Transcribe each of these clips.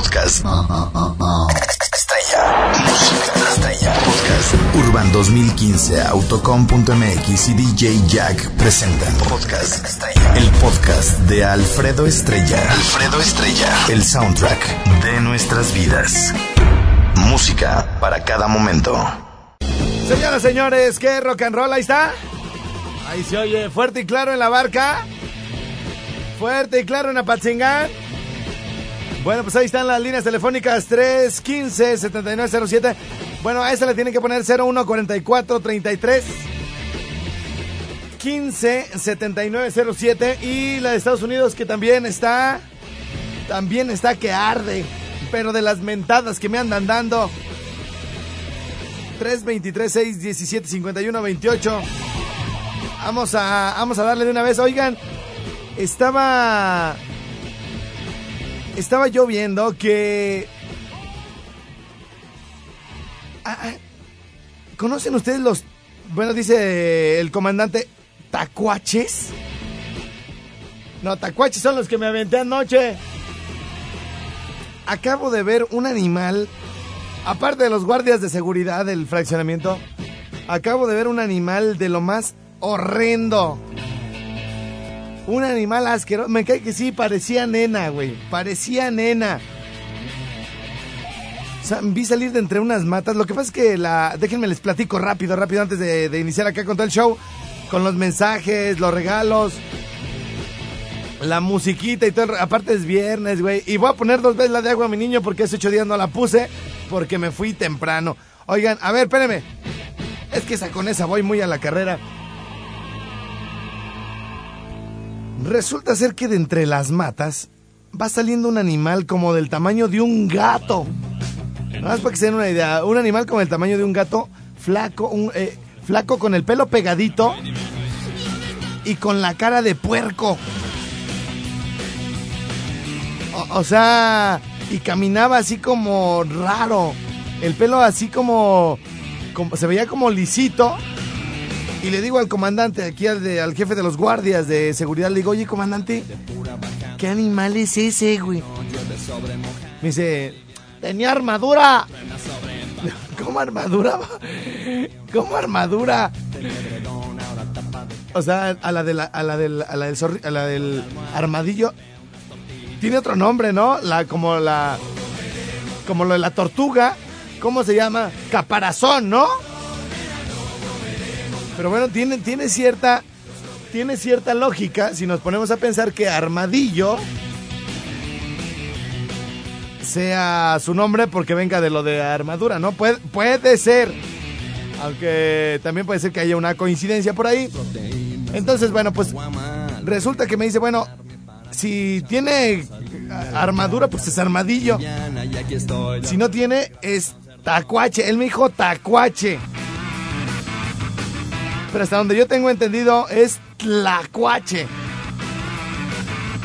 Podcast. Estrella. Música estrella. Podcast. Urban 2015, Autocom.mx y DJ Jack presentan Podcast Estrella. El podcast de Alfredo Estrella. Alfredo Estrella. El soundtrack de nuestras vidas. Música para cada momento. Señoras, señores, ¿qué rock and roll? Ahí está. Ahí se oye fuerte y claro en la barca. Fuerte y claro en Apatzingán. Bueno, pues ahí están las líneas telefónicas 315-7907. Bueno, a esa le tienen que poner 014433 15-7907. Y la de Estados Unidos que también está. También está que arde. Pero de las mentadas que me andan dando. 323 6 17 51 28. Vamos a, vamos a darle de una vez. Oigan, estaba. Estaba yo viendo que. Ah, ah, ¿Conocen ustedes los. Bueno, dice el comandante. ¿Tacuaches? No, tacuaches son los que me aventé anoche. Acabo de ver un animal. Aparte de los guardias de seguridad del fraccionamiento. Acabo de ver un animal de lo más horrendo. Un animal asqueroso. Me cae que sí, parecía nena, güey. Parecía nena. O sea, vi salir de entre unas matas. Lo que pasa es que la. Déjenme les platico rápido, rápido, antes de, iniciar acá con todo el show. Con los mensajes, los regalos. La musiquita y todo. Aparte es viernes, güey. Y voy a poner dos veces la de agua a mi niño porque hace ocho días no la puse. Porque me fui temprano. Oigan, a ver, espérenme. Es que esa con esa voy muy a la carrera. Resulta ser que de entre las matas va saliendo un animal como del tamaño de un gato. Nada más para que se den una idea. Un animal como el tamaño de un gato, flaco, un, eh, flaco con el pelo pegadito y con la cara de puerco. O, o sea, y caminaba así como raro. El pelo así como, como se veía como lisito. Y le digo al comandante, aquí al, de- al jefe de los guardias de seguridad, le digo, oye, comandante, ¿qué animal es ese, güey? Me dice, tenía armadura. ¿Cómo armadura? ¿Cómo armadura? O sea, a la, de la, a la del, la a la del armadillo. Tiene otro nombre, ¿no? La, como la, como lo de la tortuga. ¿Cómo se llama? Caparazón, ¿no? Pero bueno, tiene, tiene cierta. Tiene cierta lógica si nos ponemos a pensar que armadillo sea su nombre porque venga de lo de armadura, ¿no? Puede, puede ser. Aunque también puede ser que haya una coincidencia por ahí. Entonces, bueno, pues resulta que me dice, bueno, si tiene armadura, pues es armadillo. Si no tiene, es tacuache. Él me dijo tacuache. Pero hasta donde yo tengo entendido es tlacuache.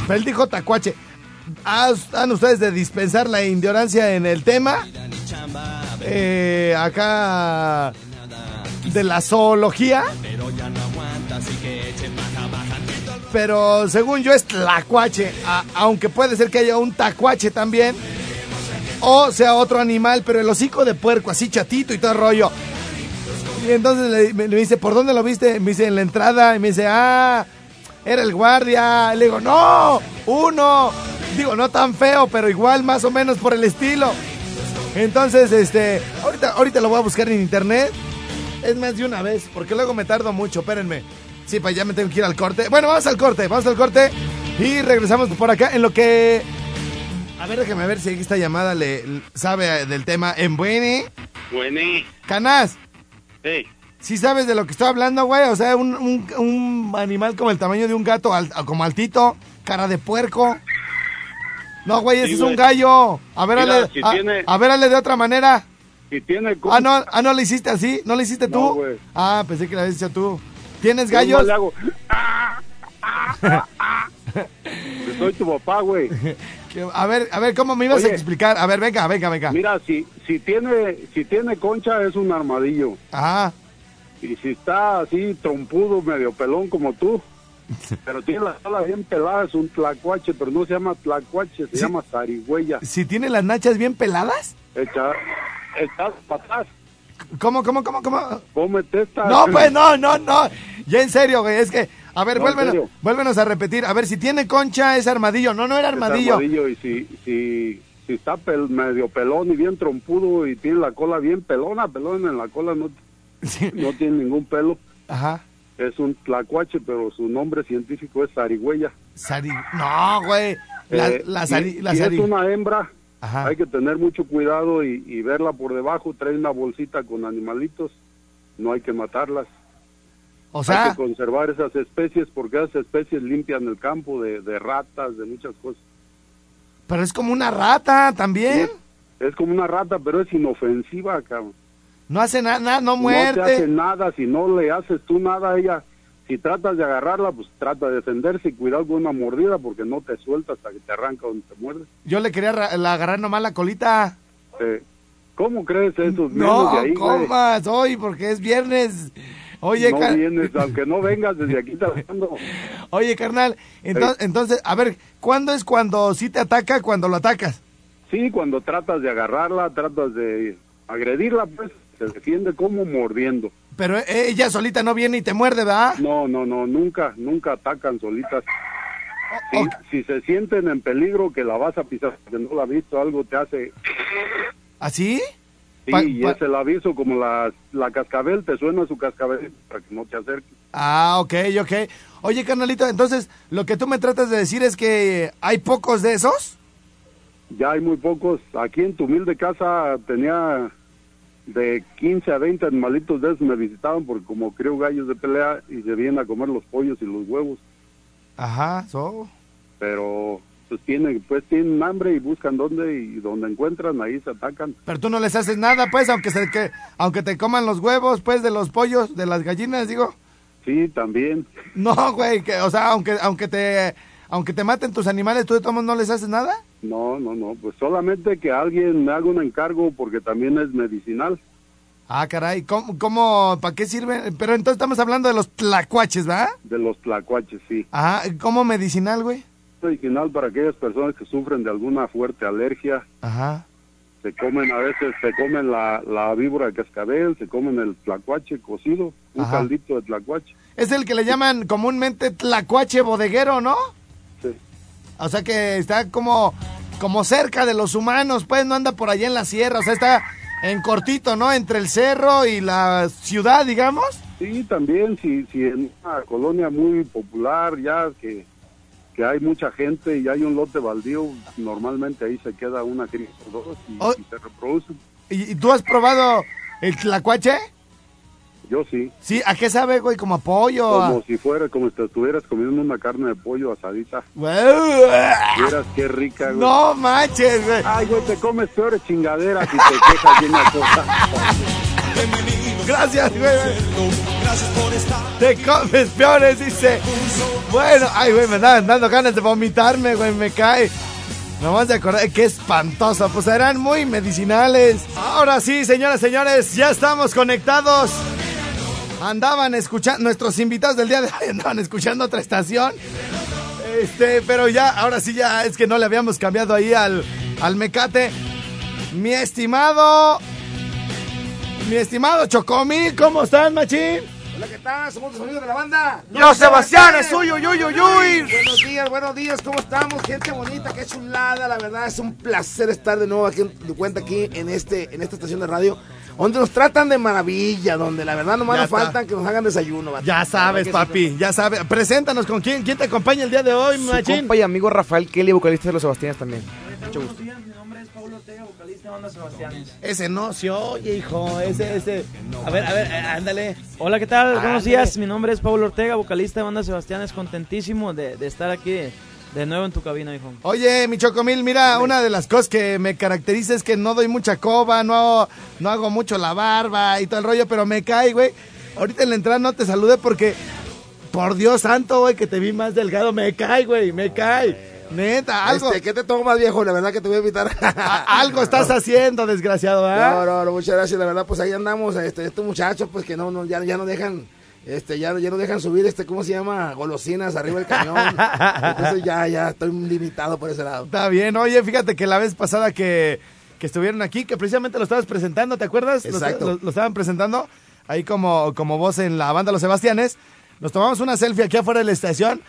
Él dijo tacuache. ¿Han ustedes de dispensar la ignorancia en el tema? Eh, acá de la zoología. Pero según yo es tlacuache. aunque puede ser que haya un tacuache también. O sea otro animal, pero el hocico de puerco, así chatito y todo el rollo. Y entonces le, me, me dice, ¿por dónde lo viste? Me dice, en la entrada. Y me dice, ah, era el guardia. Le digo, no, uno. Digo, no tan feo, pero igual más o menos por el estilo. Entonces, este, ahorita, ahorita lo voy a buscar en internet. Es más de una vez, porque luego me tardo mucho, espérenme. Sí, pues ya me tengo que ir al corte. Bueno, vamos al corte, vamos al corte. Y regresamos por acá en lo que... A ver, déjame ver si esta llamada le sabe del tema. En Buene. Buené. Canas. Sí. ¿Sí sabes de lo que estoy hablando, güey? O sea, un, un- un animal como el tamaño de un gato, al- como altito, cara de puerco. No, güey, ese Sí, es un gallo. A ver, Mira, si a, tiene- a ver, de otra manera. Si tiene... Ah, no, ah, no le hiciste así, ¿no le hiciste tú? No, güey. ah, pensé que lo habías hecho tú. ¿Tienes Yo gallos? nomás le hago. Soy tu papá, güey. A ver, a ver, ¿cómo me ibas a explicar? A ver, venga, venga, venga. Mira, si, si tiene si tiene concha es un armadillo. Ajá. Y si está así trompudo, medio pelón como tú, Pero tiene la cola bien pelada, es un tlacuache, pero no se llama tlacuache, se Sí. llama zarigüeya. Si tiene las nachas bien peladas. Echa, para atrás, ¿Cómo, cómo, cómo, cómo? cómete esta. No, pues no, no, no. Ya en serio, güey. Es que, a ver, No, en vuélvenos, a repetir. A ver, si tiene concha es armadillo. No, no era Es armadillo. armadillo, y si, si, si está pel- medio pelón y bien trompudo y tiene la cola bien pelona, pelón en la cola no, Sí. no tiene ningún pelo. Ajá. Es un tlacuache, pero su nombre científico es zarigüeya. No, güey. La, Eh, la, y- la es una hembra, Ajá. hay que tener mucho cuidado y, y verla por debajo. Trae una bolsita con animalitos. No hay que matarlas. O hay sea, que conservar esas especies porque esas especies limpian el campo de, de ratas, de muchas cosas. pero es como una rata también. Es como una rata, pero es inofensiva, cabrón. No hace nada, no No te hace nada, si no le haces tú nada a ella, si tratas de agarrarla, pues trata de defenderse y cuidado con una mordida porque no te suelta hasta que te arranca donde te muerde. Yo le quería la agarrar nomás la colita. Eh, ¿Cómo crees esos menos No, de ahí, güey? comas hoy porque es viernes. Oye, no vienes, aunque no vengas desde aquí trabajando. oye, carnal. Entonces, entonces, a ver, ¿cuándo es cuando sí te ataca, cuando lo atacas? Sí, cuando tratas de agarrarla, tratas de agredirla, pues se defiende como mordiendo. Pero e- ella solita no viene y te muerde, ¿verdad? No, no, no, nunca, nunca atacan solitas. Si, se sienten en peligro que la vas a pisar, que no la has visto, algo te hace... ¿Así? Sí, Pa- y es el aviso como la, la cascabel, te suena su cascabel para que no te acerques. Ah, ok, ok. Oye, carnalito, entonces, lo que tú me tratas de decir es que hay pocos de esos. Ya hay muy pocos. Aquí en tu humilde casa tenía de 15 a 20 animalitos de esos me visitaban porque como creo gallos de pelea y se vienen a comer los pollos y los huevos. Ajá, so. Pero pues tienen, pues tienen hambre y buscan dónde y donde encuentran ahí se atacan. Pero tú no les haces nada, pues, aunque se que, aunque te coman los huevos, pues, de los pollos, de las gallinas, digo. Sí, también. No, güey, que, o sea, aunque, aunque te, aunque te maten tus animales, tú de todos no les haces nada. No, no, no. Pues solamente que alguien me haga un encargo porque también es medicinal. Ah, caray, ¿cómo, cómo, para qué sirve? Pero entonces estamos hablando de los tlacuaches, ¿verdad? De los tlacuaches, sí. Ajá, ¿cómo medicinal, güey? Medicinal para aquellas personas que sufren de alguna fuerte alergia. Ajá. Se comen, a veces se comen la, la víbora de cascabel, se comen el tlacuache cocido, un Ajá. caldito de tlacuache. Es el que le llaman comúnmente tlacuache bodeguero, ¿no? Sí. O sea que está como, como cerca de los humanos, pues no anda por allá en la sierra, o sea, está en cortito, ¿no? Entre el cerro y la ciudad, digamos. Sí, también, si, si en una colonia muy popular ya que, que hay mucha gente y hay un lote baldío, normalmente ahí se queda una cría o dos y, Oh. y se reproducen. ¿Y, tú has probado el tlacuache? Yo sí, Sí, ¿a qué sabe, güey? ¿Como a pollo? como a- si fuera, como si te estuvieras comiendo una carne de pollo asadita. Vieras qué rica, güey. No manches, güey. Ay, güey, te comes peores chingaderas y te quejas de una cosa. Gracias, güey. Te comes peores, dice. Bueno, ay, güey, me andaban dando ganas de vomitarme, güey, me cae. Nomás de acordar, qué espantoso. Pues eran muy medicinales. Ahora sí, señoras, señores, ya estamos conectados. Andaban escuchando, nuestros invitados del día de hoy andaban escuchando otra estación. Este, pero ya, ahora sí, ya es que no le habíamos cambiado ahí al, al mecate. Mi estimado mi estimado Chocomil, ¿cómo estás, machín? Hola, ¿qué tal? Somos los amigos de la banda. Yo, Sebastián, es suyo, uy, uy, uy. Buenos días, buenos días, ¿cómo estamos? Gente bonita, qué chulada, la verdad es un placer estar de nuevo aquí en tu cuenta aquí en este en esta estación de radio, donde nos tratan de maravilla, donde la verdad nomás Ya nos está. faltan que nos hagan desayuno. Ya sabes, sí, papi, ya sabes. Preséntanos con quién, quién te acompaña el día de hoy, Su machín. compa y amigo Rafael Kelly, vocalista de Los Sebastianes también. Buenos días, es vocalista de Banda Sebastianes. Ese no se oye, hijo, ese, ese. A ver, a ver, eh, ándale. Hola, ¿qué tal? Ándale. Buenos días, mi nombre es Pablo Ortega, vocalista de Banda Sebastianes, contentísimo de, de estar aquí de, de nuevo en tu cabina, hijo. Oye, mi Chocomil, mira, una de las cosas que me caracteriza es que no doy mucha coba, no, no hago mucho la barba y todo el rollo, pero me cae, güey. Ahorita en la entrada no te saludé porque, por Dios santo, güey, que te vi más delgado, me cae, güey, me cae. Neta, algo, Este, ¿Qué te tomas, viejo? La verdad que te voy a invitar. algo estás haciendo, desgraciado, ¿ah? No, no, no, muchas gracias. La verdad, pues ahí andamos. Este, estos muchachos, pues que no, no ya, ya no dejan este, ya, ya no dejan subir, este, ¿cómo se llama? Golosinas arriba del camión. Entonces ya, ya estoy limitado por ese lado. Está bien, oye, fíjate que la vez pasada que, que estuvieron aquí, que precisamente lo estabas presentando, ¿te acuerdas? Lo- Exacto. Lo, lo estaban presentando ahí como, como voz en la banda Los Sebastianes. Nos tomamos una selfie aquí afuera de la estación.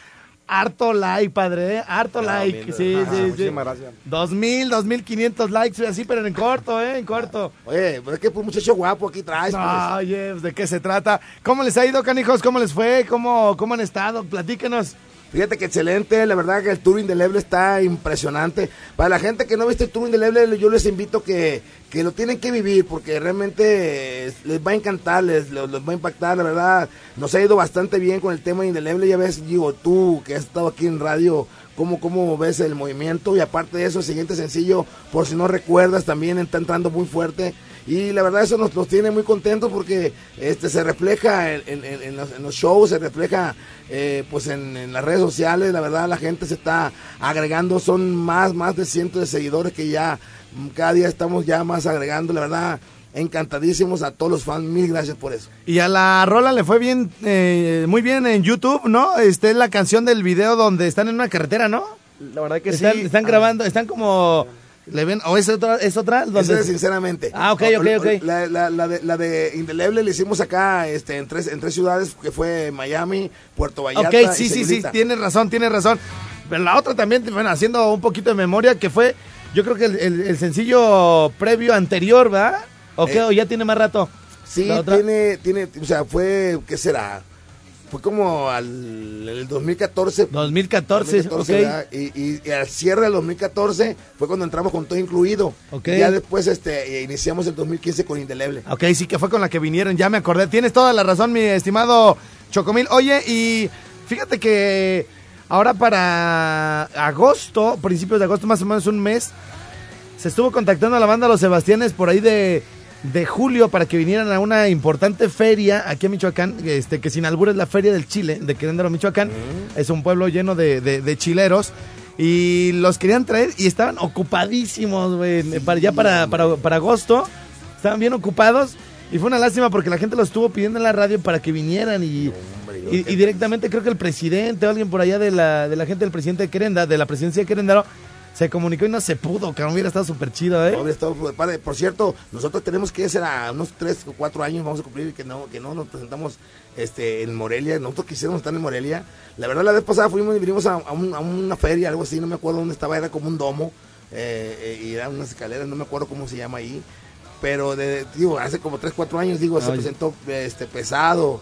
Harto like, padre, ¿eh? Harto like. Sí, sí, sí. muchísimas gracias. Dos mil, dos mil quinientos likes, así, pero en corto, ¿eh? En corto. Oye, pero es que pues muchacho guapo aquí traes, pues. Oye, pues, ¿de qué se trata? ¿Cómo les ha ido, canijos? ¿Cómo les fue? ¿Cómo, cómo han estado? Platíquenos. Fíjate que excelente, la verdad que el tour indeleble está impresionante. Para la gente que no ha visto el tour indeleble, yo les invito que, que lo tienen que vivir porque realmente eh, les va a encantar, les, les, va a impactar, la verdad. Nos ha ido bastante bien con el tema indeleble, ya ves, digo, tú que has estado aquí en radio, cómo, cómo ves el movimiento y aparte de eso, el siguiente sencillo, por si no recuerdas, también está entrando muy fuerte. Y la verdad eso nos, nos tiene muy contentos porque este se refleja en, en- los, en los shows, se refleja eh, pues en, en las redes sociales, la verdad la gente se está agregando, son más, más de cientos de seguidores que ya mm, cada día estamos ya más agregando, la verdad encantadísimos a todos los fans, mil gracias por eso. Y a la rola le fue bien, eh, muy bien en YouTube, ¿no? Este es la canción del video donde están en una carretera, ¿no? La verdad que están, sí. están grabando, están como, le ven, o es otra, es otra, Esa donde es sinceramente. Ah, ok, ok, ok. La, la- la de, la de Indeleble le hicimos acá este, en, tres, en tres ciudades, que fue Miami, Puerto Vallarta Ok, y sí, sí, sí, tienes razón, tienes razón. Pero la otra también, bueno, haciendo un poquito de memoria, que fue, yo creo que el, el- el sencillo previo anterior, ¿verdad? ¿O qué? Eh, ¿O ya tiene más rato? Sí, tiene, tiene, o sea, fue, ¿qué será? Fue como al el 2014. 2014, 2014, ok. ¿verdad? y, y- y al cierre del 2014 fue cuando entramos con todo incluido. Ok. Y ya después este, iniciamos el 2015 con Indeleble. Ok, sí que fue con la que vinieron, ya me acordé. Tienes toda la razón, mi estimado Chocomil. Oye, y fíjate que ahora para agosto, principios de agosto, más o menos un mes, se estuvo contactando a la banda Los Sebastianes por ahí de, de julio para que vinieran a una importante feria aquí en Michoacán, este, que sin albur es la Feria del Chile, de Querétaro, Michoacán. Es un pueblo lleno de, de- de chileros. Y los querían traer y estaban ocupadísimos, güey, para, ya para, para, para agosto. Estaban bien ocupados. Y fue una lástima porque la gente los estuvo pidiendo en la radio para que vinieran y, y, y directamente creo que el presidente o alguien por allá de la, de la gente del presidente de Querenda, de la presidencia de Querétaro, se comunicó y no se pudo, que hubiera estado súper chido, ¿eh? Estado padre. Por cierto, nosotros tenemos que ser a unos 3 o 4 años, vamos a cumplir que no, que no nos presentamos este, en Morelia. Nosotros quisiéramos estar en Morelia. La verdad, la vez pasada fuimos y vinimos a, a un- a una feria, algo así, no me acuerdo dónde estaba, era como un domo eh, eh, y eran unas escaleras, no me acuerdo cómo se llama ahí. Pero de, digo, hace como 3, 4 años, digo, se presentó este, pesado.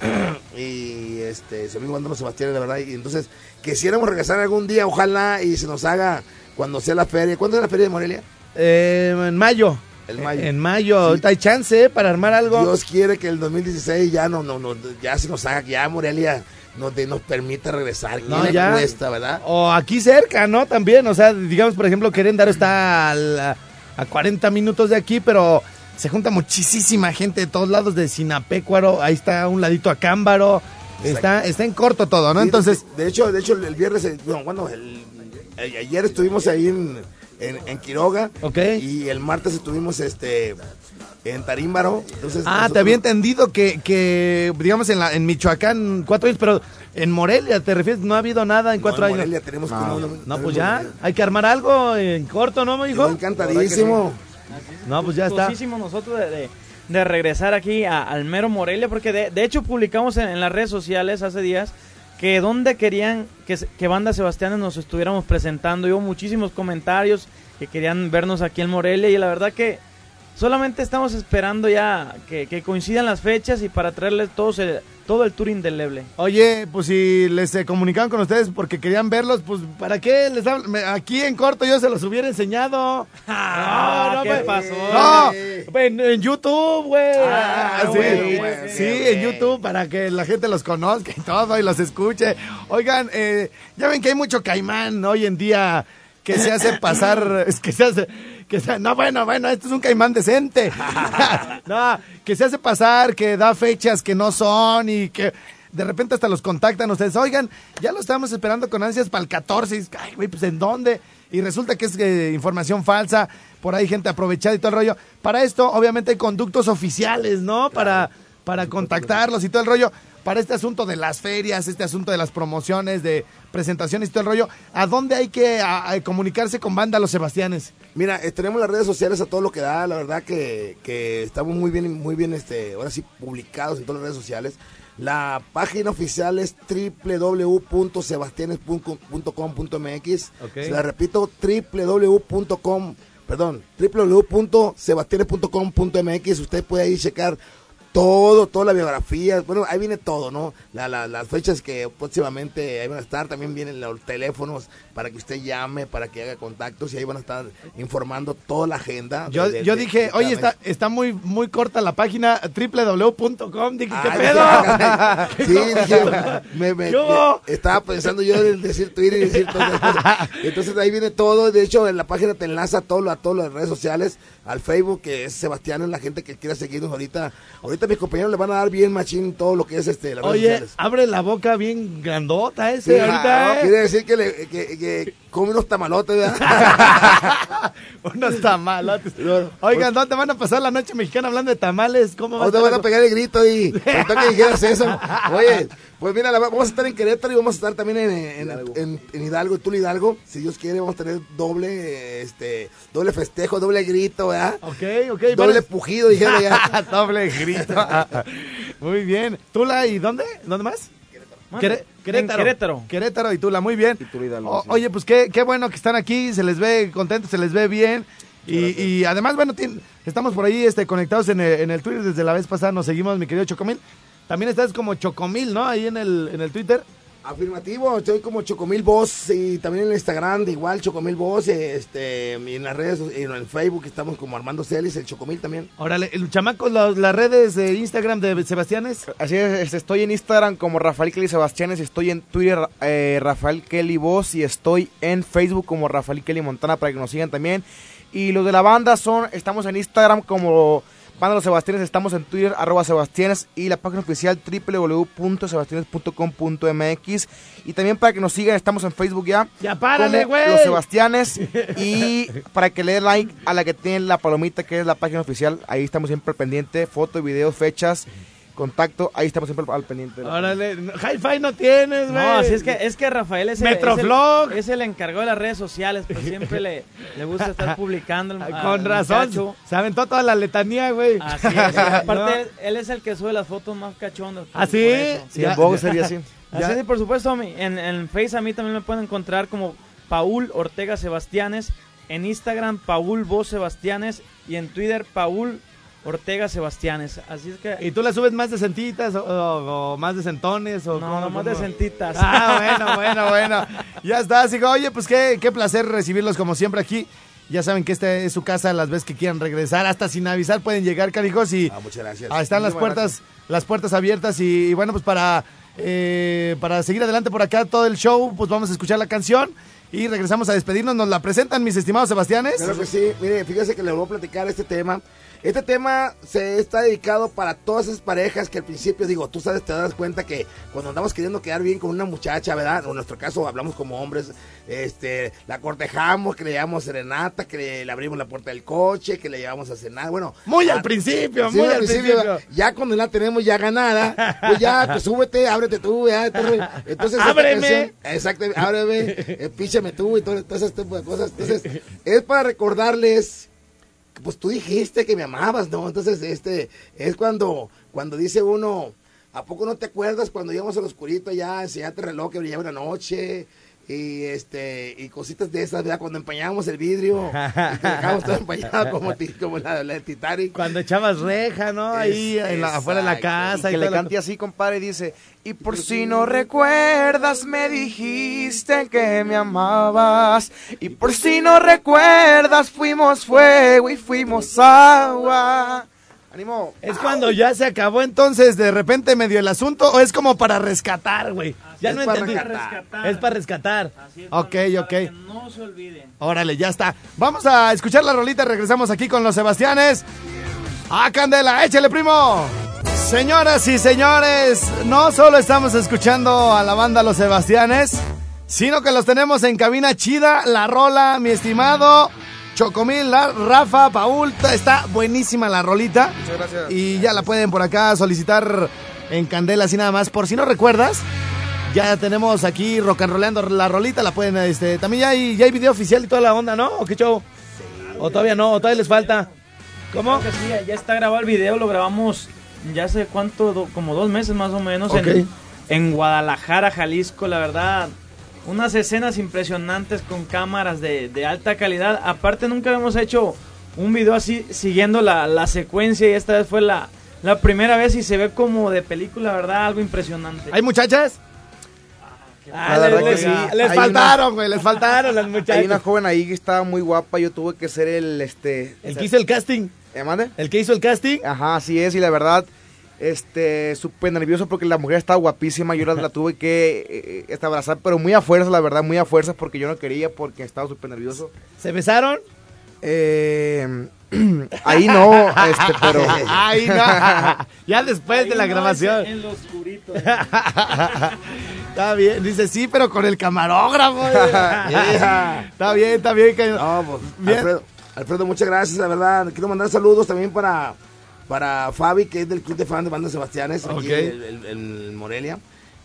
y este, se vino los Sebastián, la verdad. Y entonces, quisiéramos regresar algún día, ojalá, y se nos haga cuando sea la feria. ¿Cuándo es la feria de Morelia? Eh, en mayo. En mayo. En mayo. Sí. Ahorita hay chance ¿eh? para armar algo. Dios quiere que el 2016 ya no, no, no, ya se nos haga, ya Morelia nos, de- nos permita regresar. No, ¿Quién ya. cuesta, verdad? O aquí cerca, ¿no? También, o sea, digamos, por ejemplo, Querétaro está a, la- a 40 minutos de aquí, pero se junta muchísima gente de todos lados, de Sinapecuaro, ahí está un ladito a Cámbaro, está, está en corto todo, ¿no? Sí, Entonces, de, de hecho, de hecho, el viernes, eh, bueno, el, el- ayer estuvimos ahí en, en, en Quiroga. Ok. Y el martes estuvimos este en Tarímbaro. Entonces, ah, nosotros- te había entendido que, que digamos, en, la, en Michoacán, cuatro años, pero en Morelia, ¿te refieres? No ha habido nada en No, cuatro en años. Morelia tenemos que- no, no, no, no, pues ya, hay que armar algo en corto, ¿no, hijo? No, pues ya está. Nosotros de, de- regresar aquí a- al mero Morelia, porque de, de hecho publicamos en, las redes sociales hace días que donde querían que, que Banda Sebastián nos estuviéramos presentando. Hubo muchísimos comentarios que querían vernos aquí en Morelia y la verdad que solamente estamos esperando ya que, que coincidan las fechas y para traerles todos el- todo el tour indeleble. Oye, pues si les eh, comunicaban con ustedes porque querían verlos, pues ¿para qué? Les me- aquí en corto yo se los hubiera enseñado. Ah, ¿qué pues, pasó? No, en, en YouTube, güey. Ah, Ah, sí, bueno, bueno, sí, en. YouTube para que la gente los conozca y todo y los escuche. Oigan, eh, ya ven que hay mucho caimán hoy en día que se hace pasar, es que se hace, que se- no, bueno, bueno, esto es un caimán decente. no, que se hace pasar, que da fechas que no son y que de repente hasta los contactan ustedes. Oigan, ya lo estábamos esperando con ansias para el 14. Y dices, Ay, güey, pues ¿en dónde? Y resulta que es eh, información falsa, por ahí gente aprovechada y todo el rollo. Para esto, obviamente, hay conductos oficiales, ¿no? Para, para contactarlos y todo el rollo. para este asunto de las ferias, este asunto de las promociones, de presentaciones y todo el rollo, ¿a dónde hay que a- a comunicarse con Banda Los Sebastianes? Mira, eh, tenemos las redes sociales a todo lo que da, la verdad que, que estamos muy bien, muy bien, este, ahora sí, publicados en todas las redes sociales. La página oficial es www.sebastianes.com.mx. Ok. Se la repito, www.com, perdón, www.sebastianes.com.mx. Usted puede ahí checar todo, toda la biografía, bueno, ahí viene todo, ¿no? La, la- las fechas que próximamente ahí van a estar, también vienen los teléfonos para que usted llame, para que haga contactos y ahí van a estar informando toda la agenda. Yo, de- yo de- dije, de oye, está, está muy, muy corta la página www.com. Dije, ¿qué Ay, pedo? Sí, dije, me, me- estaba pensando yo en decir Twitter y decir todo. Entonces ahí viene todo. De hecho, en la página te enlaza todo, a todas las redes sociales, al Facebook, que es Sebastián, es la gente que quiera seguirnos ahorita. Ahorita mis compañeros le van a dar bien machín todo lo que es este, las Oye, abre la boca bien grandota ese Sí, ahorita, ¿eh? Quiere decir que, le, que, que come unos tamalotes, ¿verdad? Unos tamalotes. Oigan, ¿dónde van a pasar la noche mexicana hablando de tamales? ¿Cómo va a ¿Dónde van a pegar el grito y que dijeras eso? Oye, pues mira, la- vamos a estar en Querétaro y vamos a estar también en, en, en- en Hidalgo, en Tula Hidalgo. Si Dios quiere, vamos a tener doble, este, doble festejo, doble grito, ¿verdad? Ok, ok. Doble van pujido, dijera ya. Doble grito. muy bien. ¿Tula y dónde? ¿Dónde más? Quere- Querétaro. Querétaro. Querétaro y Tula, muy bien. Y Tula Hidalgo, O- sí. Oye, pues qué, qué bueno que están aquí, se les ve contentos, se les ve bien. Y, y además, bueno, estamos por ahí este, conectados en el, en el Twitter desde la vez pasada, nos seguimos, mi querido Chocomil. También estás como Chocomil, ¿no? Ahí en el, en el Twitter. Afirmativo, estoy como Chocomil Voz y también en el Instagram, de igual Chocomil Voz, este, y en las redes, y en el Facebook estamos como Armando Celis, el Chocomil también. Órale, el chamaco, las redes de Instagram de Sebastianes. Así es, este, estoy en Instagram como Rafael Kelly Sebastianes, estoy en Twitter eh, Rafael Kelly Voz y estoy en Facebook como Rafael Kelly Montana para que nos sigan también. Y los de la banda son, estamos en Instagram como Banda Los Sebastianes, estamos en Twitter arroba Sebastianes y la página oficial www.sebastianes.com.mx y también para que nos sigan estamos en Facebook ya. Ya párale, güey. Los Sebastianes y para que le den like a la que tiene la palomita que es la página oficial, ahí estamos siempre pendiente, foto, video, fechas, contacto, ahí estamos siempre al pendiente. Órale, no- hi-fi no tienes, güey. No, así es que, es que Rafael es el, Metroflog. es el, es el encargado de las redes sociales, pues siempre le, le gusta estar publicando. el- Ay, al Con razón, muchacho. se aventó toda la letanía, güey. Así es, aparte No. él, es el que sube las fotos más cachondas. pues, ¿Ah, sí? por eso. Sí, Ya- en Vogue sería así. Así es, y por supuesto, a mí, en, en Face a mí también me pueden encontrar como Paul Ortega Sebastianes, en Instagram Paul Voz Sebastianes y en Twitter Paul Ortega Sebastianes. Así es que... ¿Y tú la subes más de centitas o, o- o más de centones? O no, cómo- no más de cómo? centitas. Ah, bueno, bueno, bueno. Ya está, así que, oye, pues qué, qué placer recibirlos como siempre aquí. Ya saben que esta es su casa las veces que quieran regresar, hasta sin avisar pueden llegar, canijos, y Ah, muchas gracias. ah, están las puertas, las puertas abiertas y, y bueno, pues para, eh, para seguir adelante por acá todo el show, pues vamos a escuchar la canción y regresamos a despedirnos. ¿Nos la presentan mis estimados Sebastianes? Claro que sí, mire, fíjese que le voy a platicar este tema. Este tema se está dedicado para todas esas parejas que al principio, digo, tú sabes, te das cuenta que cuando andamos queriendo quedar bien con una muchacha, ¿verdad? En nuestro caso hablamos como hombres, este, la cortejamos, que le llevamos serenata, que le, le abrimos la puerta del coche, que le llevamos a cenar, bueno. Muy al ah, principio, Sí, muy al principio, principio. ya cuando la tenemos ya ganada, pues ya, pues súbete, ábrete tú, ya, entonces, Ábreme. exactamente, ábreme, eh, píchame tú y todo, todo ese tipo de cosas, entonces, es para recordarles, pues tú dijiste que me amabas, ¿no? Entonces, este, es cuando, cuando dice uno, ¿a poco no te acuerdas cuando íbamos al oscurito ya, enseñaste el reloj que brillaba noche? Y este, y cositas de esas, ¿verdad? Cuando empañábamos el vidrio, que dejábamos todo empañado como, la, la de Titanic. Cuando echabas reja, ¿no? Ahí Es- en la- afuera de la casa. que y le toda la- cante así, compadre, y dice, y por si no recuerdas, me dijiste que me amabas, y por si no recuerdas, fuimos fuego y fuimos agua. Ánimo. ¿Es cuando ya se acabó entonces de repente medio el asunto o es como para rescatar, güey? Ya Es no para entendí. rescatar. Es para rescatar. Así es, Ok, ok. que no se olviden. Órale, ya está. Vamos a escuchar la rolita, regresamos aquí con los Sebastianes. ¡Ah, Candela! ¡Échale, primo! Señoras y señores, no solo estamos escuchando a la banda Los Sebastianes, sino que los tenemos en cabina chida, la rola, mi estimado Chocomil, la- Rafa, Paul, está buenísima la rolita. Muchas gracias. Y ya la pueden por acá solicitar en Candela, así nada más. Por si no recuerdas, ya tenemos aquí rock and rollando la rolita, la pueden, este, también ya hay, ya hay video oficial y toda la onda, ¿no? ¿O qué show? ¿O todavía no? ¿O todavía les falta? ¿Cómo? Creo que sí, ya- está grabado el video, lo grabamos ya hace cuánto, do- como dos meses más o menos, en, en Guadalajara, Jalisco, la verdad. Unas escenas impresionantes con cámaras de, de alta calidad. Aparte, nunca habíamos hecho un video así siguiendo la, la secuencia y esta vez fue la, la primera vez y se ve como de película, ¿verdad? Algo impresionante. ¿Hay muchachas? Ah, La les, verdad que les- sí. les Hay faltaron, güey, les faltaron las Hay una muchachas. joven ahí que estaba muy guapa. Yo tuve que ser el. este El que hizo el casting. ¿Eh, mande? El que hizo el casting. Ajá, así es. Y la verdad, este, súper nervioso porque la mujer estaba guapísima. Yo la, la tuve que eh, este, abrazar, pero muy a fuerza, la verdad, muy a fuerza porque yo no quería porque estaba súper nervioso. ¿Se besaron? Eh, ahí no, este, pero. Ay, no. ya después de la Ahí no, grabación. En lo oscurito. está bien. Dice, sí, pero con el camarógrafo. está bien, está bien. que- No, pues, Bien. Alfredo, Alfredo, muchas gracias, la verdad. Quiero mandar saludos también para, para Fabi, que es del club de fan de Banda Sebastianes, aquí en, Morelia.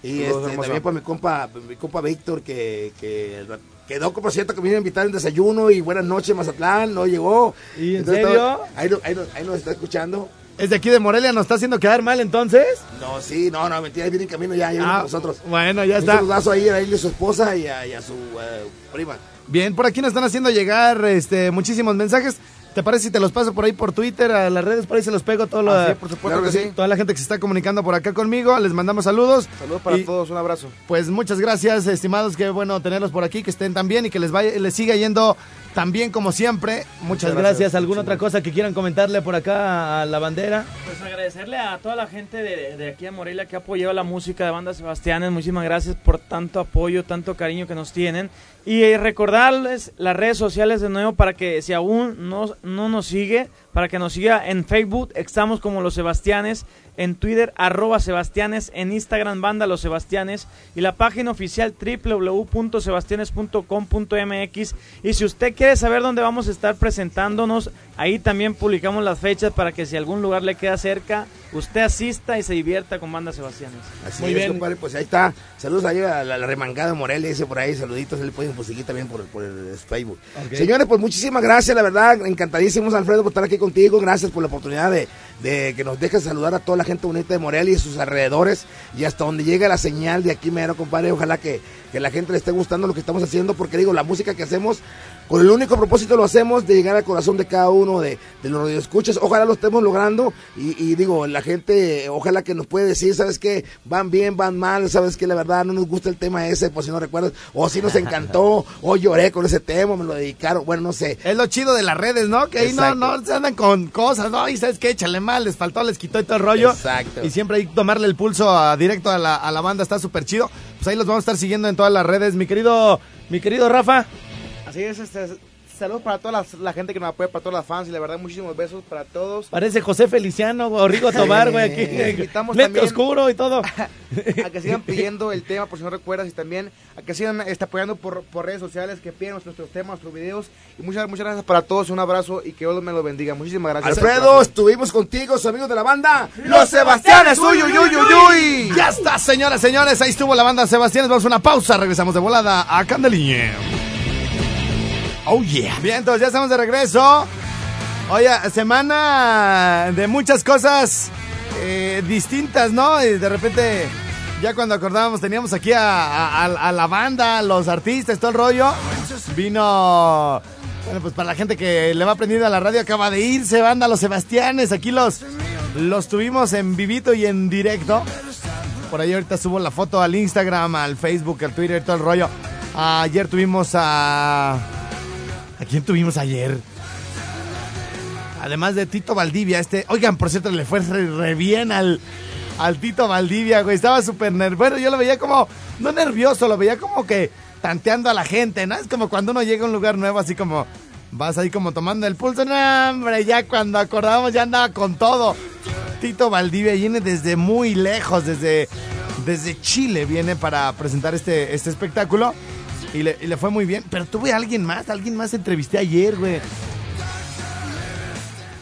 Y este, también para mi compa, mi compa Víctor, que, que quedó, por cierto, que me iba a invitar en desayuno y buenas noches, Mazatlán, no llegó. ¿Y en Entonces, serio? ahí, ahí ahí nos está escuchando. ¿Es de aquí de Morelia? ¿Nos está haciendo quedar mal entonces? No, sí, no, no, mentira, ahí viene en camino ya, ya Ah, nosotros. Bueno, ya Un está. saludazo ahí a él y a su esposa y a, y a su eh, prima. Bien, por aquí nos están haciendo llegar este muchísimos mensajes. ¿Te parece si te los paso por ahí por Twitter, a las redes? Por ahí se los pego todo lo, Ah, sí, por supuesto Claro que que sí. toda la gente que se está comunicando por acá conmigo. Les mandamos saludos. Saludos para Y, todos, un abrazo. Pues muchas gracias, estimados. Qué bueno tenerlos por aquí, que estén tan bien y que les vaya, les siga yendo tan bien como siempre. Muchas, gracias. gracias. ¿Alguna otra cosa que quieran comentarle por acá a la bandera? Pues agradecerle a toda la gente de, de aquí de Morelia que ha apoyado la música de Banda Sebastianes. Muchísimas gracias por tanto apoyo, tanto cariño que nos tienen. Y eh, recordarles las redes sociales de nuevo para que si aún no, no nos sigue, para que nos siga en Facebook, estamos como Los Sebastianes, en Twitter arroba Sebastianes, en Instagram Banda Los Sebastianes y la página oficial www.sebastianes.com.mx y si usted quiere saber dónde vamos a estar presentándonos, ahí también publicamos las fechas para que si algún lugar le queda cerca, usted asista y se divierta con Banda Sebastianes. Así Muy es, bien. compadre, pues ahí está. Saludos ahí a la, la remangada de Morelia, dice por ahí, saluditos, él pueden pues, seguir también por, por el Facebook. Ok. Señores, pues muchísimas gracias, la verdad, encantadísimos Alfredo por estar aquí contigo, gracias por la oportunidad de, de que nos dejes saludar a toda la gente bonita de Morelia y sus alrededores y hasta donde llega la señal de aquí mero, compadre, ojalá que, que la gente le esté gustando lo que estamos haciendo, porque digo, la música que hacemos, con el único propósito lo hacemos de llegar al corazón de cada uno de, de los radioescuchas, ojalá lo estemos logrando y, y digo, la gente, ojalá que nos puede decir, ¿sabes qué? Van bien, van mal, ¿sabes qué? La verdad no nos gusta el tema ese, por si no recuerdas, o si nos encantó, o lloré con ese tema, me lo dedicaron, bueno, no sé. Es lo chido de las redes, ¿no? Que ahí no, no se andan con cosas, ¿no? Y sabes qué, échale mal, les faltó, les quitó y todo el rollo. Exacto. Y siempre hay que tomarle el pulso a- directo a la, a la banda, está súper chido. Pues ahí los vamos a estar siguiendo en todas las redes. Mi querido, mi querido Rafa. Así es, este, saludos para toda la, la gente que nos apoya, para todas las fans y la verdad muchísimos besos para todos. Parece José Feliciano o Rigo Tobar, güey, aquí. Eh, invitamos también- oscuro y todo. a que sigan pidiendo el tema, por si no recuerdas, y también a que sigan este, apoyando por, por redes sociales, que pidan nuestros temas, nuestros videos. Y muchas, muchas gracias para todos, un abrazo y que Dios me lo bendiga. Muchísimas gracias. Alfredo, estuvimos contigo, sus amigos de la banda. Los Sebastianes, uy, uy, uy, uy, uy. Ya está, señoras, señores. Ahí estuvo la banda Sebastián. Vamos a una pausa. Regresamos de volada a Candeliñe. Oh, yeah. Bien, entonces ya estamos de regreso. Oye, semana de muchas cosas eh, distintas, ¿no? De repente, ya cuando acordábamos, teníamos aquí a la banda, los artistas, todo el rollo. Vino. Bueno, pues para la gente que le va aprendiendo a la radio, acaba de irse, banda, los Sebastianes. Aquí los, los tuvimos en vivito y en directo. Por ahí ahorita subo la foto al Instagram, al Facebook, al Twitter, todo el rollo. Ayer tuvimos a... ¿A quién tuvimos ayer? Además de Tito Valdivia, este... Oigan, por cierto, le fue re, re bien al, al Tito Valdivia, güey. Estaba súper nervioso. Bueno, yo lo veía como... No nervioso, lo veía como que tanteando a la gente, ¿no? Es como cuando uno llega a un lugar nuevo, así como... Vas ahí como tomando el pulso. No, hombre, ya cuando acordamos ya andaba con todo. Tito Valdivia viene desde muy lejos, desde, desde Chile viene para presentar este, este espectáculo. Y le, le fue muy bien. Pero tuve a alguien más, alguien más entrevisté ayer, güey.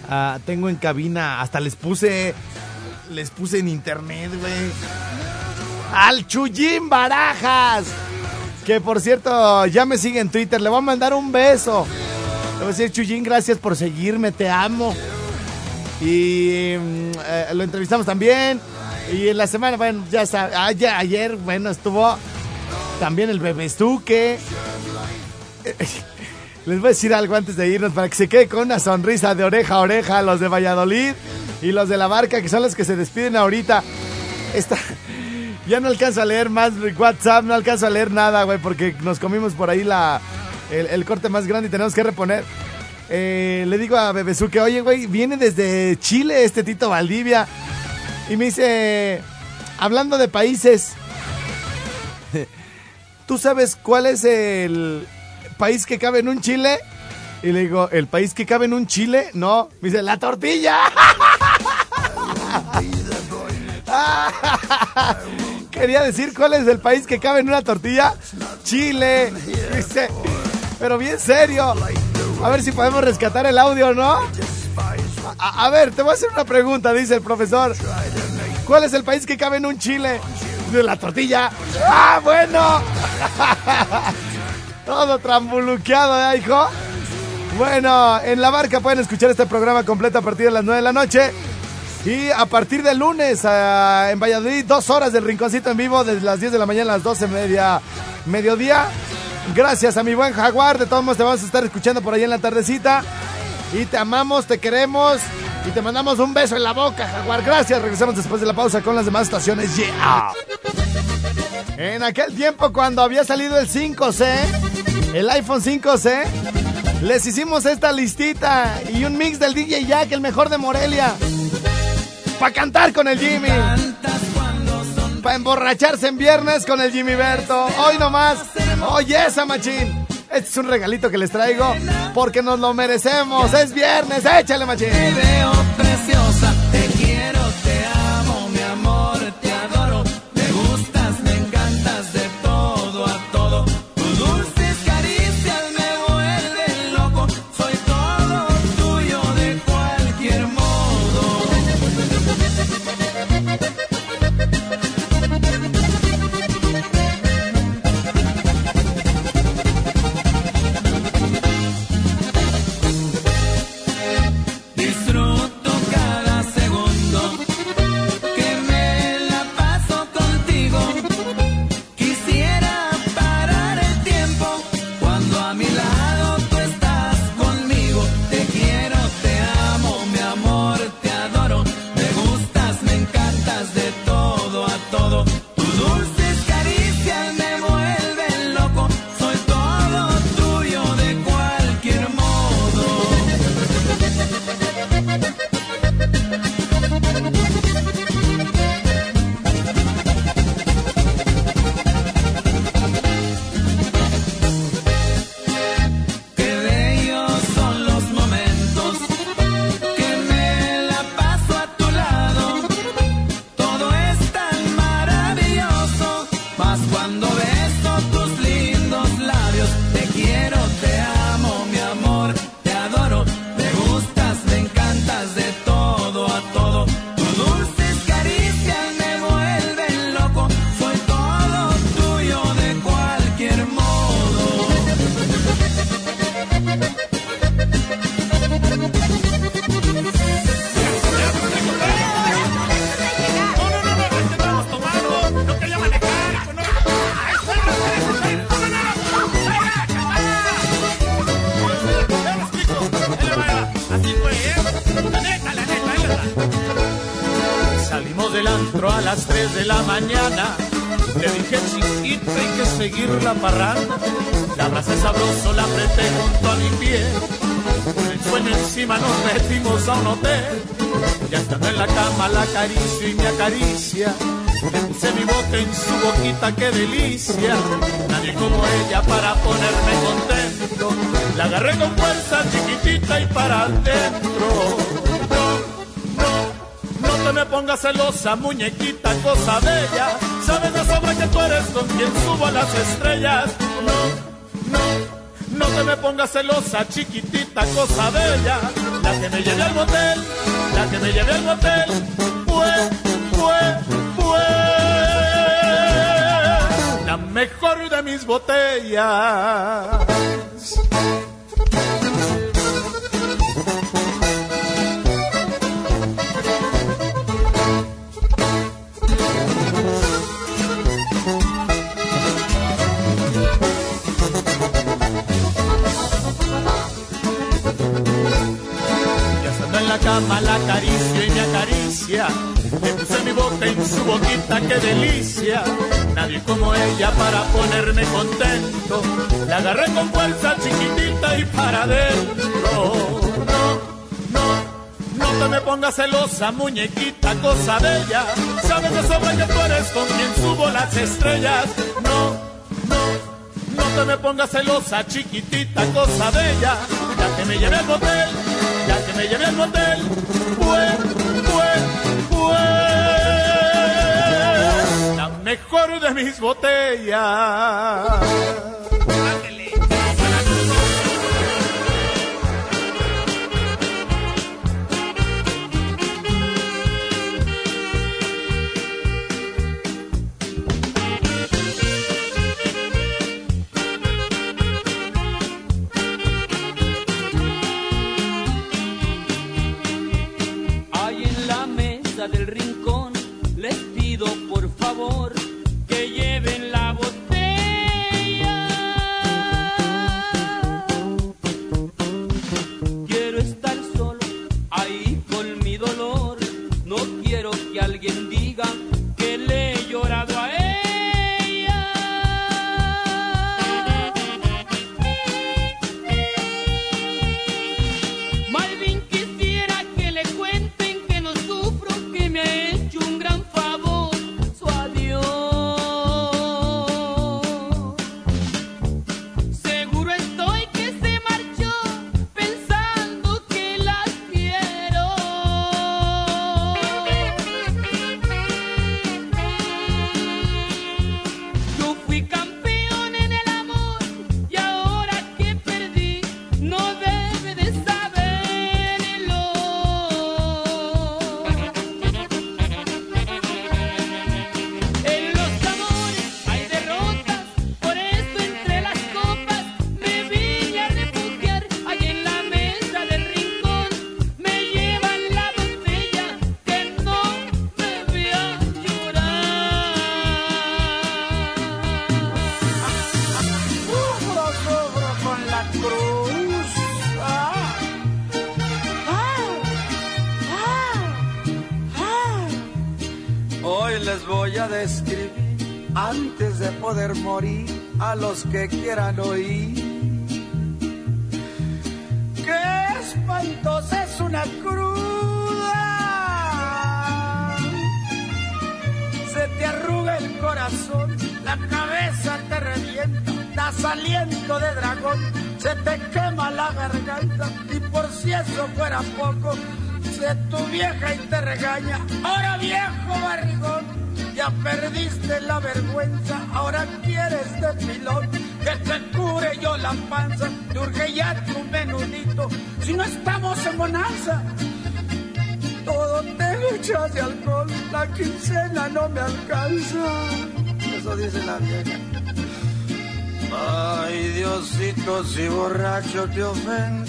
Ah, tengo en cabina, hasta les puse les puse en internet, güey. Al Chuyín Barajas. Que por cierto, ya me sigue en Twitter. Le voy a mandar un beso. Le voy a decir, Chuyín, gracias por seguirme, te amo. Y mm, eh, lo entrevistamos también. Y en la semana, bueno, ya está. Ayer, ayer bueno, estuvo también el bebestuque. Les voy a decir algo antes de irnos para que se quede con una sonrisa de oreja a oreja los de Valladolid y los de la barca, que son los que se despiden ahorita. Esta, ya no alcanzo a leer más WhatsApp, no alcanzo a leer nada, güey, porque nos comimos por ahí la, el, corte más grande y tenemos que reponer. Eh, le digo a Bebesu que, oye, güey, viene desde Chile este Tito Valdivia. Y me dice, hablando de países, ¿tú sabes cuál es el país que cabe en un chile? Y le digo, ¿el país que cabe en un chile? No. Me dice, la tortilla. Quería decir cuál es el país que cabe en una tortilla. Chile. Dice, pero bien serio. A ver si podemos rescatar el audio, ¿no? A, a ver, te voy a hacer una pregunta, dice el profesor. ¿Cuál es el país que cabe en un chile? De la tortilla. ¡Ah, bueno! Todo trambuluqueado, ¿eh, hijo? Bueno, en la barca pueden escuchar este programa completo a partir de las 9 de la noche. Y a partir del lunes ah, en Valladolid, dos horas del rinconcito en vivo, desde las 10 de la mañana a las 12 media, mediodía. Gracias a mi buen Jaguar, de todos modos te vamos a estar escuchando por ahí en la tardecita. Y te amamos, te queremos y te mandamos un beso en la boca, Jaguar. Gracias, regresamos después de la pausa con las demás estaciones. Yeah. En aquel tiempo cuando había salido el 5C, el iPhone 5C, les hicimos esta listita y un mix del DJ Jack, el mejor de Morelia. Para cantar con el Jimmy. Para emborracharse en viernes con el Jimmy Berto. Hoy nomás. Oye, esa machín. Este es un regalito que les traigo porque nos lo merecemos. Es viernes, échale machín. Pongas celosa, muñequita, cosa bella. Sabes de sobra que tú eres con quien subo a las estrellas. No, no, no te me pongas celosa, chiquitita, cosa bella. La que me llevé al motel, la que me llevé al motel, fue, fue, fue la mejor de mis botellas. En la y me acaricia. Le puse mi boca en su boquita, qué delicia. Nadie como ella para ponerme contento. La agarré con fuerza chiquitita y para adentro. No, no, no te me pongas celosa, muñequita, cosa bella. Sabes de sobra que tú eres con quien subo las estrellas. Te me pongas celosa, chiquitita, cosa bella. Ya que me llevé al motel, ya que me llevé al motel, fue, fue, fue la mejor de mis botellas. Describir antes de poder morir a los que quieran oír. ¡Qué espantosa es una cruda! Se te arruga el corazón, la cabeza te revienta, das aliento de dragón, se te quema la garganta y por si eso fuera poco, se tu vieja y te regaña. Ahora viejo barrigón, perdiste la vergüenza, ahora quieres de que te cure yo la panza, te urge ya tu menudito, si no estamos en bonanza. Todo te echas de alcohol, la quincena no me alcanza. Eso dice la vieja. Ay, Diosito, si borracho te ofendí.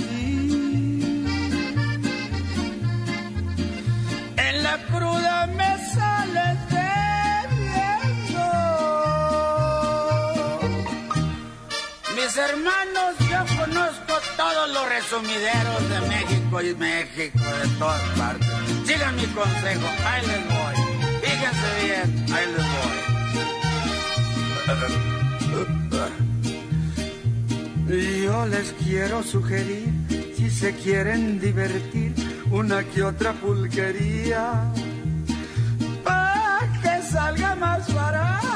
Hermanos, yo conozco todos los resumideros de México y México, de todas partes. Sigan mi consejo, ahí les voy. Fíjense bien, ahí les Y Yo les quiero sugerir, si se quieren divertir, una que otra pulquería. Pa' que salga más barato.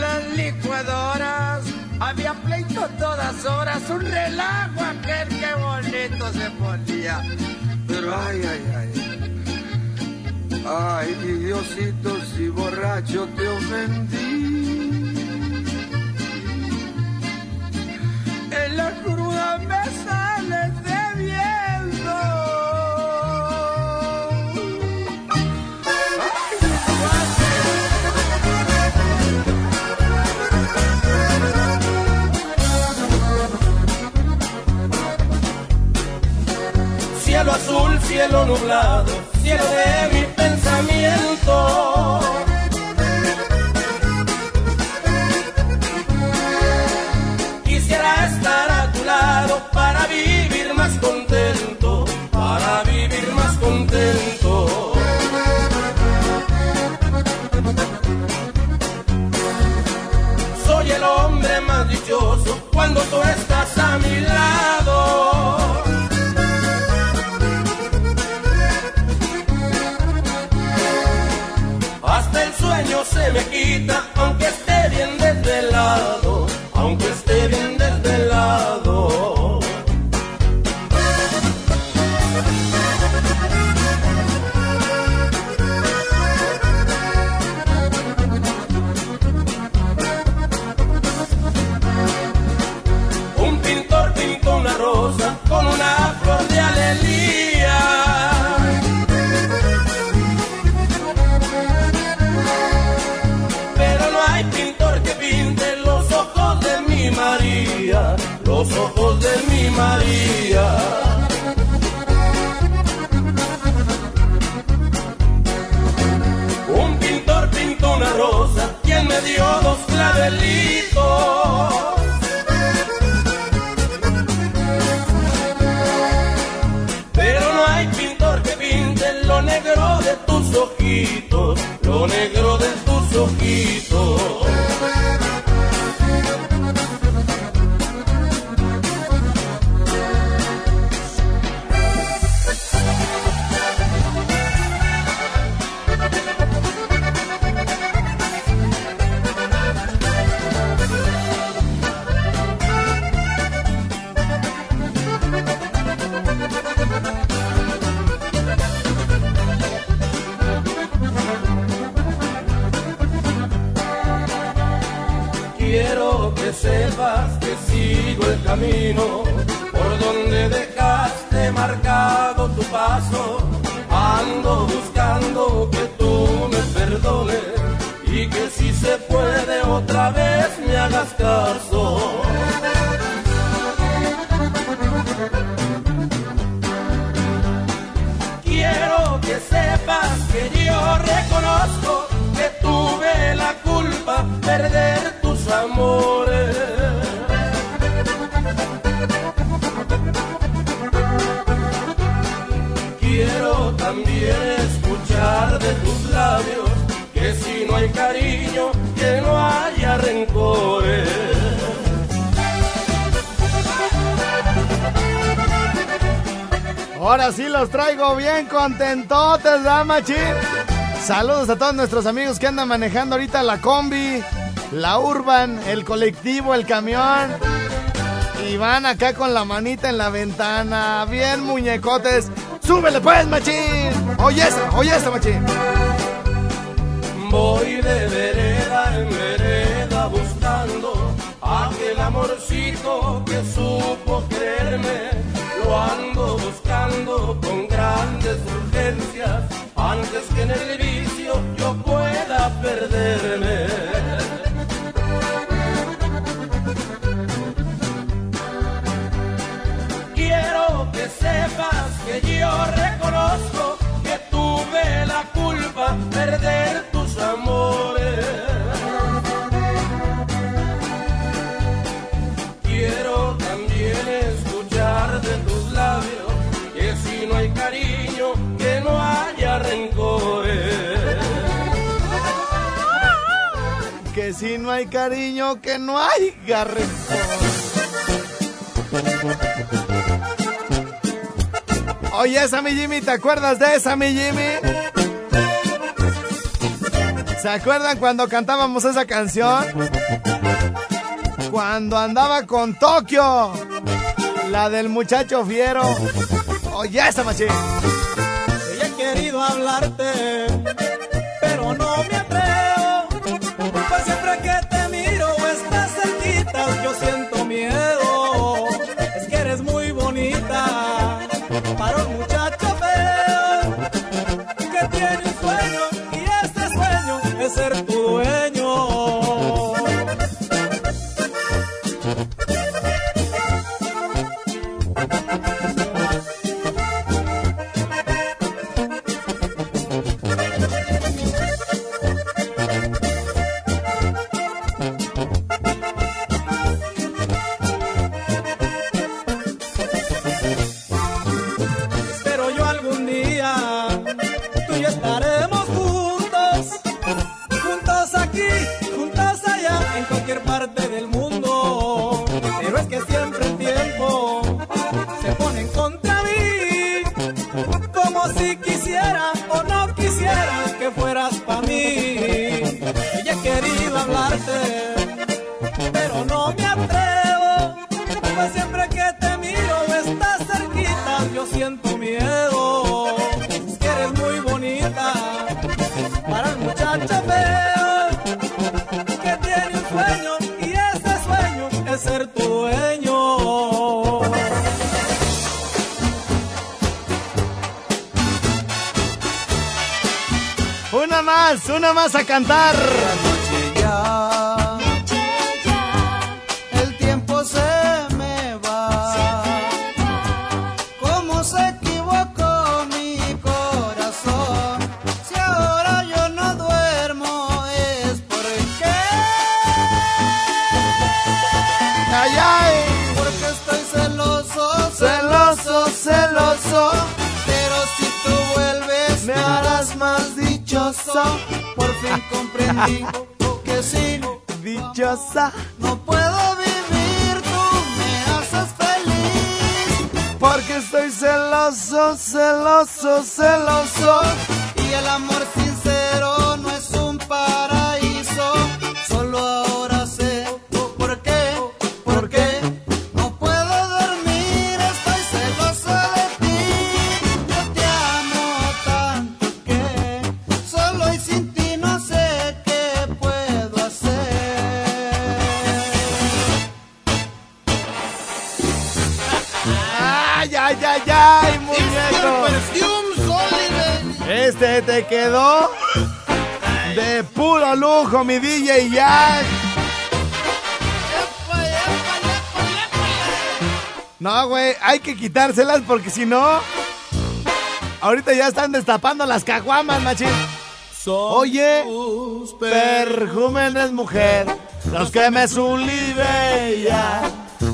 las licuadoras. Había pleito todas horas, un relajo aquel que bonito se ponía. Pero ay, ay, ay. Ay, Diosito, si borracho te ofendí. En la cruda me sales debiendo. Cielo nublado, cielo de mi pensamiento. Me dio dos clavelitos. Pero no hay pintor que pinte lo negro de tus ojitos, lo negro de tus ojitos. No hay cariño, que no haya rencores. Ahora sí los traigo bien contentotes, ¿verdad, machín? Saludos a todos nuestros amigos que andan manejando ahorita la combi, la urban, el colectivo, el camión. Y van acá con la manita en la ventana, bien muñecotes. ¡Súbele pues, machín! Oye esa, oye esa, machín. Voy de vereda en vereda buscando aquel amorcito que supo quererme. Lo ando buscando con grandes urgencias antes que en el vicio yo pueda perderme. Quiero que sepas que yo reconozco que tuve la culpa perder Quiero también escuchar de tus labios que si no hay cariño, que no haya rencores. Que si no hay cariño, que no hay garrencor. Oye, esa mi Jimmy, ¿te acuerdas de esa mi Jimmy? ¿Se acuerdan cuando cantábamos esa canción? Cuando andaba con Tokio. La del muchacho fiero. Oye, esa machín. He querido hablarte, pero no me feo que tiene un sueño y ese sueño es ser tu dueño. Una más, una más a cantar. Comprendí que dichosa. No puedo vivir, tú me haces feliz. Porque estoy celoso, celoso, celoso. Y el amor Este te quedó de puro lujo, mi DJ Jack. No, güey, hay que quitárselas porque si no, ahorita ya están destapando las caguamas, machín. Oye, perjúmenes mujer, los que me sulibella,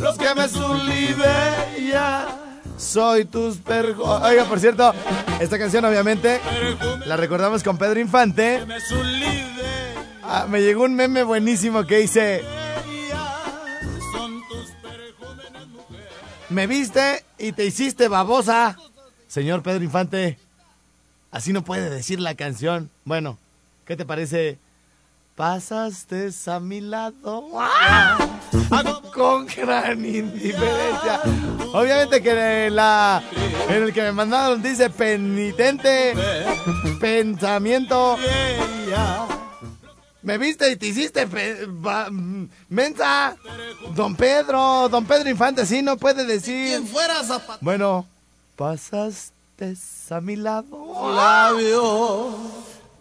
los que me sulibella, soy tus perjúmenes. Oiga, por cierto, esta canción obviamente la recordamos con Pedro Infante. Ah, me llegó un meme buenísimo que dice, me viste y te hiciste babosa. Señor Pedro Infante, así no puede decir la canción. Bueno, ¿qué te parece? Pasaste a mi lado ¡Ah! con gran indiferencia. Obviamente que en, la, en el que me mandaron dice penitente, pensamiento. Me viste y te hiciste mensa. Don Pedro, don Pedro Infante, sí no puede decir. Bueno, pasaste a mi lado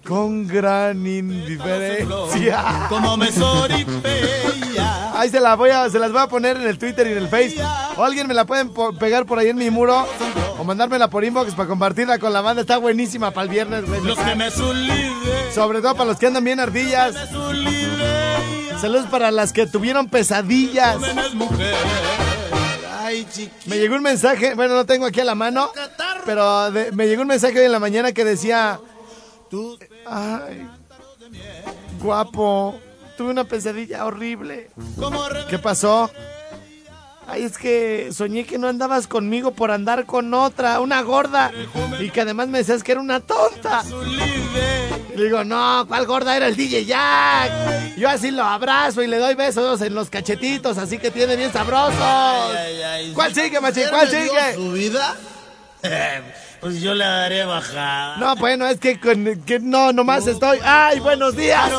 con gran indiferencia. Como me soripea. Ahí se las voy a, se las voy a poner en el Twitter y en el Face. O alguien me la pueden po- pegar por ahí en mi muro o mandármela por inbox para compartirla con la banda. Está buenísima para el viernes, güey. Los que me Sobre todo para los que andan bien ardillas. Saludos para las que tuvieron pesadillas. Me llegó un mensaje, bueno, no tengo aquí a la mano, pero de- me llegó un mensaje hoy en la mañana que decía, ay, guapo, tuve una pesadilla horrible. ¿Qué pasó? Ay, es que soñé que no andabas conmigo por andar con otra, una gorda. Y que además me decías que era una tonta. Y le digo, no, ¿cuál gorda era el DJ Jack? Yo así lo abrazo y le doy besos en los cachetitos, así que tiene bien sabrosos. ¿Cuál sigue, machín? ¿Cuál sigue? ¿Su vida? pues yo le daré bajada. No, bueno, es que, con- que no, nomás estoy. ¡Ay, buenos días!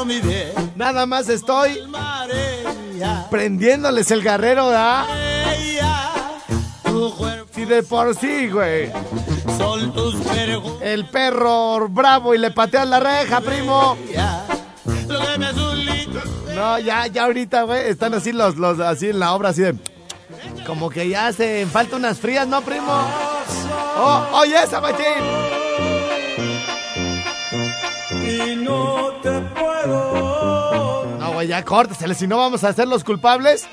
Nada más estoy prendiéndoles el guerrero, cuerpo Si de por sí, güey. son tus vergüenzas. El perro bravo y le pateas la reja, primo. No, ya, ya ahorita, güey, están así los, los, así en la obra, así de... Como que ya hacen falta unas frías, ¿no, primo? Oh, oye esa, machín. Y no te puedo. No, güey, ya córtesele, si no vamos a ser los culpables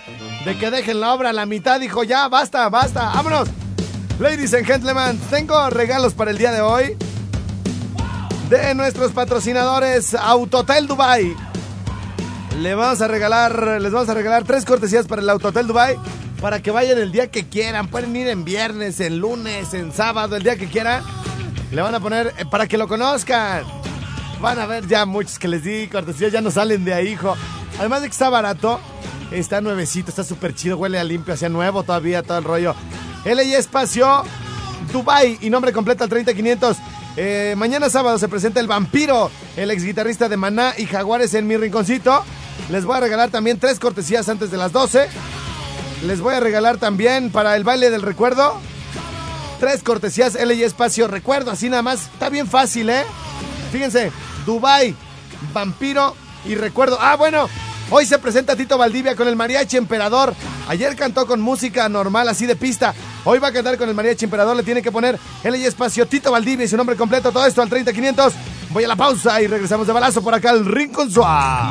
de que dejen la obra a la mitad. Dijo, ya, basta, basta, vámonos. Ladies and gentlemen, tengo regalos para el día de hoy de nuestros patrocinadores Autotel Dubai. Le vamos a regalar, les vamos a regalar tres cortesías para el Autotel Dubai para que vayan el día que quieran. Pueden ir en viernes, en lunes, en sábado, el día que quieran. Le van a poner eh, para que lo conozcan. Van a ver ya muchos que les di cortesías, ya no salen de ahí, hijo. Además de que está barato, está nuevecito, está súper chido, huele a limpio, hacia nuevo todavía, todo el rollo. LA Espacio, Dubai y nombre completo al 30500. Eh, mañana sábado se presenta el vampiro, el ex guitarrista de Maná y Jaguares en mi rinconcito. Les voy a regalar también tres cortesías antes de las 12. Les voy a regalar también para el baile del recuerdo. Tres cortesías LA Espacio Recuerdo, así nada más. Está bien fácil, ¿eh? Fíjense, Dubai, Vampiro y Recuerdo. Ah, bueno, hoy se presenta Tito Valdivia con el Mariachi Emperador. Ayer cantó con música normal, así de pista. Hoy va a cantar con el Mariachi Emperador. Le tiene que poner LA Espacio Tito Valdivia y su nombre completo. Todo esto al 30500. Voy a la pausa y regresamos de balazo por acá al Rincón Suá.